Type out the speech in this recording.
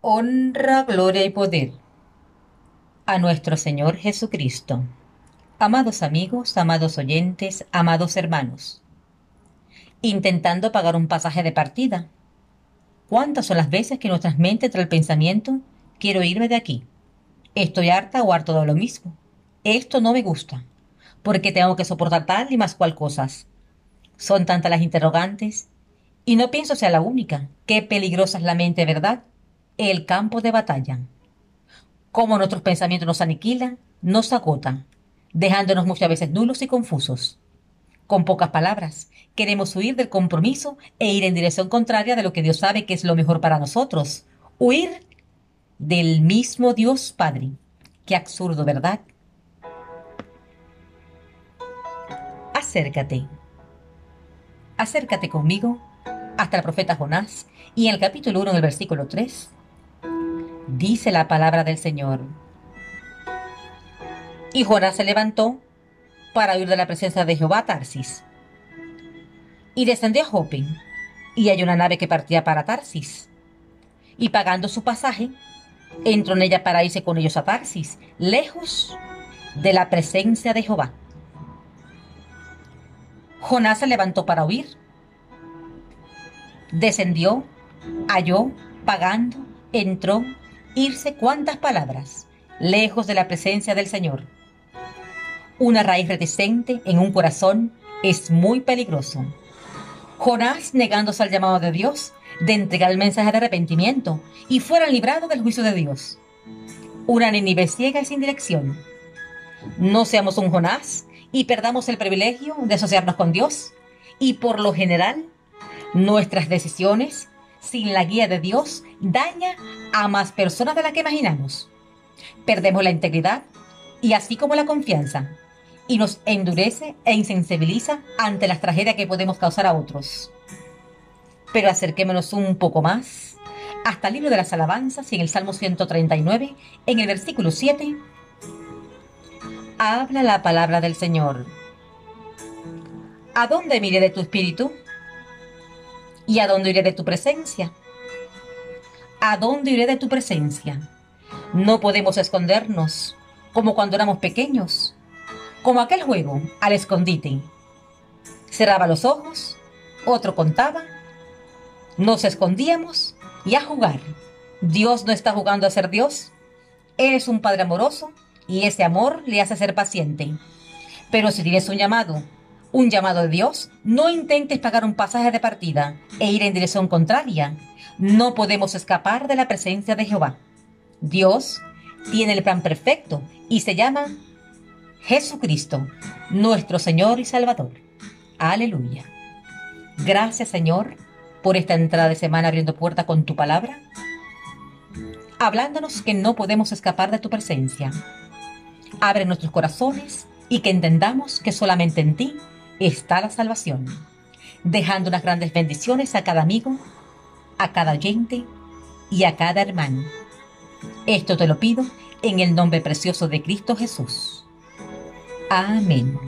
honra, gloria y poder a nuestro Señor Jesucristo. Amados amigos, amados oyentes, amados hermanos, intentando pagar un pasaje de partida. ¿Cuántas son las veces que nuestras mentes trae el pensamiento, quiero irme de aquí? Estoy harta o harto de lo mismo. Esto no me gusta, porque tengo que soportar tal y más cual cosas. Son tantas las interrogantes, y no pienso sea la única. Qué peligrosa es la mente, ¿verdad? El campo de batalla. Cómo nuestros pensamientos nos aniquilan, nos agotan, dejándonos muchas veces nulos y confusos. Con pocas palabras, queremos huir del compromiso e ir en dirección contraria de lo que Dios sabe que es lo mejor para nosotros. Huir del mismo Dios Padre. Qué absurdo, ¿verdad? Acércate. Acércate conmigo hasta el profeta Jonás y en el capítulo 1, en el versículo 3, dice la palabra del Señor. Y Jonás se levantó para huir de la presencia de Jehová a Tarsis. Y descendió a Jope, y hay una nave que partía para Tarsis. Y pagando su pasaje, entró en ella para irse con ellos a Tarsis, lejos de la presencia de Jehová. Jonás se levantó para huir. Descendió, halló, pagando, entró, irse cuantas palabras, lejos de la presencia del Señor. Una raíz reticente en un corazón es muy peligroso. Jonás, negándose al llamado de Dios, de entregar el mensaje de arrepentimiento y fuera librado del juicio de Dios. Una Nínive ciega y sin dirección. No seamos un Jonás y perdamos el privilegio de asociarnos con Dios y por lo general nuestras decisiones sin la guía de Dios daña a más personas de las que imaginamos. Perdemos la integridad y así como la confianza y nos endurece e insensibiliza ante las tragedias que podemos causar a otros. Pero acerquémonos un poco más hasta el libro de las alabanzas y en el Salmo 139, en el versículo 7, habla la palabra del Señor. ¿A dónde mire de tu espíritu? ¿Y a dónde iré de tu presencia? ¿A dónde iré de tu presencia? No podemos escondernos como cuando éramos pequeños, como aquel juego al escondite. Cerraba los ojos, otro contaba, nos escondíamos y a jugar. Dios no está jugando a ser Dios. Eres un Padre amoroso y ese amor le hace ser paciente. Pero si tienes un llamado un llamado de Dios, no intentes pagar un pasaje de partida e ir en dirección contraria. No podemos escapar de la presencia de Jehová. Dios tiene el plan perfecto y se llama Jesucristo, nuestro Señor y Salvador. Aleluya. Gracias Señor por esta entrada de semana abriendo puerta con tu palabra, hablándonos que no podemos escapar de tu presencia. Abre nuestros corazones y que entendamos que solamente en ti está la salvación, dejando unas grandes bendiciones a cada amigo, a cada oyente y a cada hermano. Esto te lo pido en el nombre precioso de Cristo Jesús. Amén.